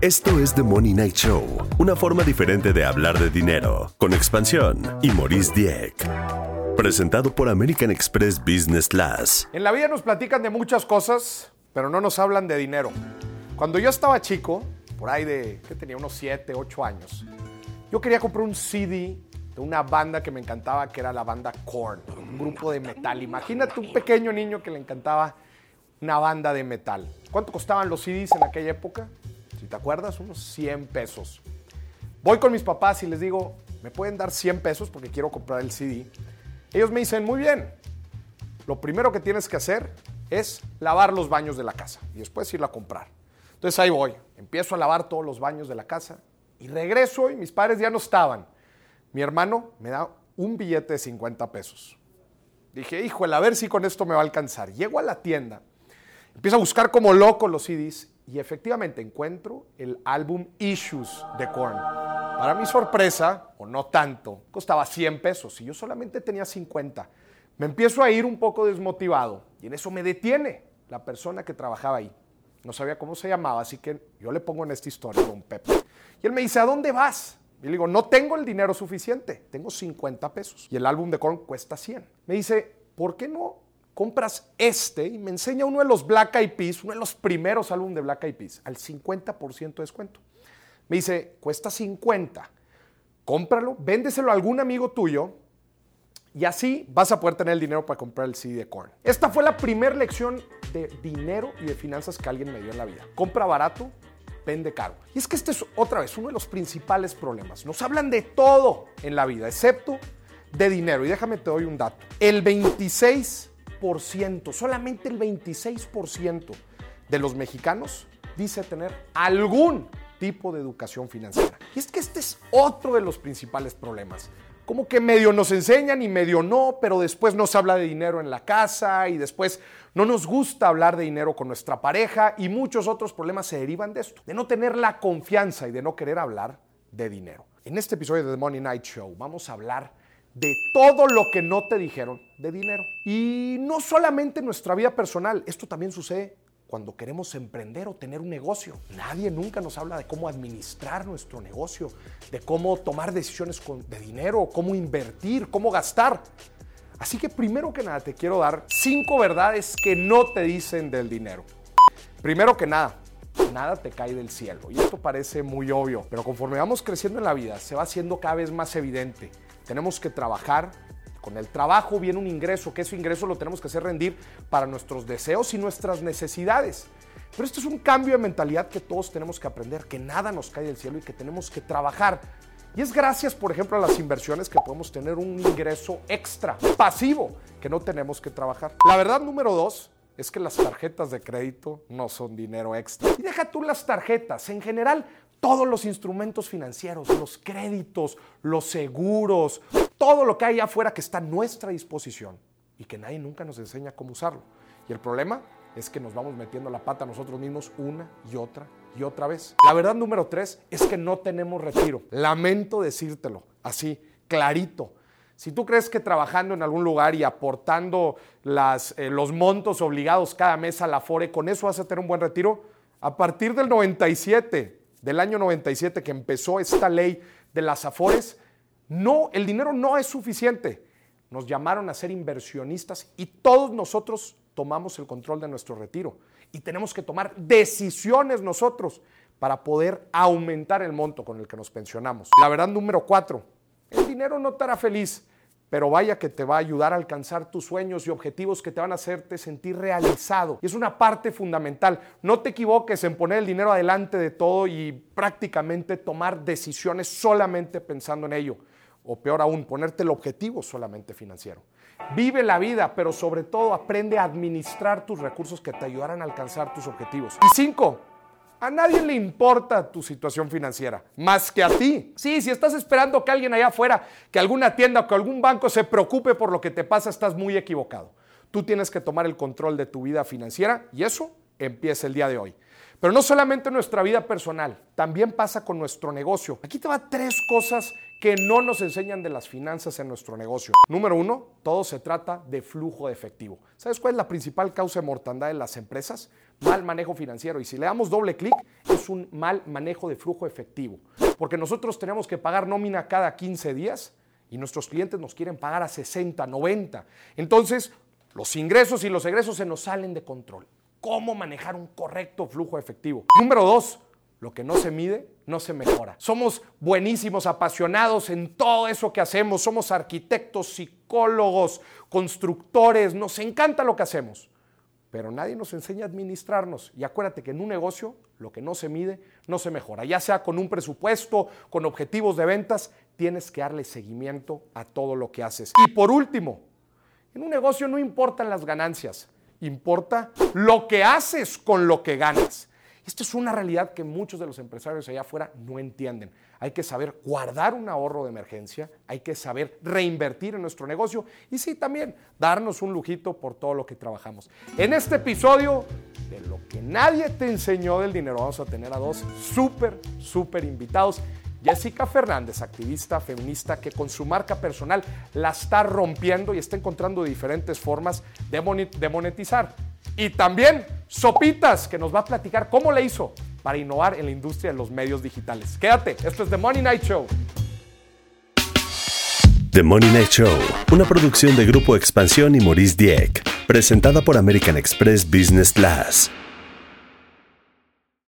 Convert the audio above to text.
Esto es The Money Night Show, una forma diferente de hablar de dinero, con expansión y Maurice Dieck. Presentado por American Express Business Class. En la vida nos platican de muchas cosas, pero no nos hablan de dinero. Cuando yo estaba chico, por ahí de, que tenía unos 7, 8 años, yo quería comprar un CD de una banda que me encantaba, que era la banda Korn, un grupo de metal. Imagínate un pequeño niño que le encantaba una banda de metal. ¿Cuánto costaban los CDs en aquella época? Si te acuerdas, unos 100 pesos. Voy con mis papás y les digo, ¿me pueden dar 100 pesos porque quiero comprar el CD? Ellos me dicen, muy bien, lo primero que tienes que hacer es lavar los baños de la casa y después irla a comprar. Entonces ahí voy, empiezo a lavar todos los baños de la casa y regreso y mis padres ya no estaban. Mi hermano me da un billete de 50 pesos. Dije, híjole, a ver si con esto me va a alcanzar. Llego a la tienda, empiezo a buscar como loco los CDs y efectivamente encuentro el álbum Issues de Korn. Para mi sorpresa, o no tanto, costaba 100 pesos y yo solamente tenía 50. Me empiezo a ir un poco desmotivado y en eso me detiene la persona que trabajaba ahí. No sabía cómo se llamaba, así que yo le pongo en esta historia don Pepe. Y él me dice, ¿a dónde vas? Y le digo, no tengo el dinero suficiente, tengo 50 pesos. Y el álbum de Korn cuesta 100. Me dice, ¿por qué no compras este? Y me enseña uno de los Black Eyed Peas, uno de los primeros álbumes de Black Eyed Peas, al 50% de descuento. Me dice, cuesta 50, cómpralo, véndeselo a algún amigo tuyo y así vas a poder tener el dinero para comprar el CD de Korn. Esta fue la primera lección de dinero y de finanzas que alguien me dio en la vida. Compra barato, vende caro. Y es que este es otra vez uno de los principales problemas. Nos hablan de todo en la vida, excepto de dinero. Y déjame te doy un dato. El 26%, solamente el 26% de los mexicanos dice tener algún tipo de educación financiera. Y es que este es otro de los principales problemas como que medio nos enseñan y medio no, pero después nos habla de dinero en la casa y después no nos gusta hablar de dinero con nuestra pareja y muchos otros problemas se derivan de esto, de no tener la confianza y de no querer hablar de dinero. En este episodio de The Money Night Show vamos a hablar de todo lo que no te dijeron de dinero. Y no solamente en nuestra vida personal, esto también sucede cuando queremos emprender o tener un negocio. Nadie nunca nos habla de cómo administrar nuestro negocio, de cómo tomar decisiones de dinero, cómo invertir, cómo gastar. Así que primero que nada te quiero dar cinco verdades que no te dicen del dinero. Primero que nada, nada te cae del cielo. Y esto parece muy obvio, pero conforme vamos creciendo en la vida, se va haciendo cada vez más evidente. Tenemos que trabajar con el trabajo viene un ingreso, que ese ingreso lo tenemos que hacer rendir para nuestros deseos y nuestras necesidades. Pero esto es un cambio de mentalidad que todos tenemos que aprender, que nada nos cae del cielo y que tenemos que trabajar. Y es gracias, por ejemplo, a las inversiones que podemos tener un ingreso extra, pasivo, que no tenemos que trabajar. La verdad número dos es que las tarjetas de crédito no son dinero extra. Y deja tú las tarjetas, en general todos los instrumentos financieros, los créditos, los seguros, todo lo que hay afuera que está a nuestra disposición y que nadie nunca nos enseña cómo usarlo. Y el problema es que nos vamos metiendo la pata nosotros mismos una y otra y otra vez. La verdad número tres es que no tenemos retiro. Lamento decírtelo así, clarito. Si tú crees que trabajando en algún lugar y aportando las, eh, los montos obligados cada mes a la FORE, con eso vas a tener un buen retiro, a partir del 97 del año 97 que empezó esta ley de las afores, no, el dinero no es suficiente. Nos llamaron a ser inversionistas y todos nosotros tomamos el control de nuestro retiro y tenemos que tomar decisiones nosotros para poder aumentar el monto con el que nos pensionamos. La verdad número cuatro, el dinero no te feliz, pero vaya que te va a ayudar a alcanzar tus sueños y objetivos que te van a hacerte sentir realizado. Y es una parte fundamental. No te equivoques en poner el dinero adelante de todo y prácticamente tomar decisiones solamente pensando en ello. O peor aún, ponerte el objetivo solamente financiero. Vive la vida, pero sobre todo aprende a administrar tus recursos que te ayudarán a alcanzar tus objetivos. Y cinco, a nadie le importa tu situación financiera, más que a ti. Sí, si estás esperando que alguien allá afuera, que alguna tienda o que algún banco se preocupe por lo que te pasa, estás muy equivocado. Tú tienes que tomar el control de tu vida financiera y eso empieza el día de hoy. Pero no solamente en nuestra vida personal, también pasa con nuestro negocio. Aquí te va tres cosas que no nos enseñan de las finanzas en nuestro negocio. Número uno, todo se trata de flujo de efectivo. ¿Sabes cuál es la principal causa de mortandad en las empresas? Mal manejo financiero. Y si le damos doble clic, es un mal manejo de flujo efectivo. Porque nosotros tenemos que pagar nómina cada 15 días y nuestros clientes nos quieren pagar a 60, 90. Entonces, los ingresos y los egresos se nos salen de control. ¿Cómo manejar un correcto flujo efectivo? Número dos, lo que no se mide, no se mejora. Somos buenísimos, apasionados en todo eso que hacemos. Somos arquitectos, psicólogos, constructores. Nos encanta lo que hacemos. Pero nadie nos enseña a administrarnos. Y acuérdate que en un negocio lo que no se mide no se mejora. Ya sea con un presupuesto, con objetivos de ventas, tienes que darle seguimiento a todo lo que haces. Y por último, en un negocio no importan las ganancias, importa lo que haces con lo que ganas. Esto es una realidad que muchos de los empresarios allá afuera no entienden. Hay que saber guardar un ahorro de emergencia, hay que saber reinvertir en nuestro negocio y sí, también darnos un lujito por todo lo que trabajamos. En este episodio de lo que nadie te enseñó del dinero, vamos a tener a dos súper, súper invitados. Jessica Fernández, activista feminista que con su marca personal la está rompiendo y está encontrando diferentes formas de monetizar. Y también Sopitas, que nos va a platicar cómo le hizo para innovar en la industria de los medios digitales. Quédate, esto es The Money Night Show. The Money Night Show, una producción de Grupo Expansión y Maurice Dieck, presentada por American Express Business Class.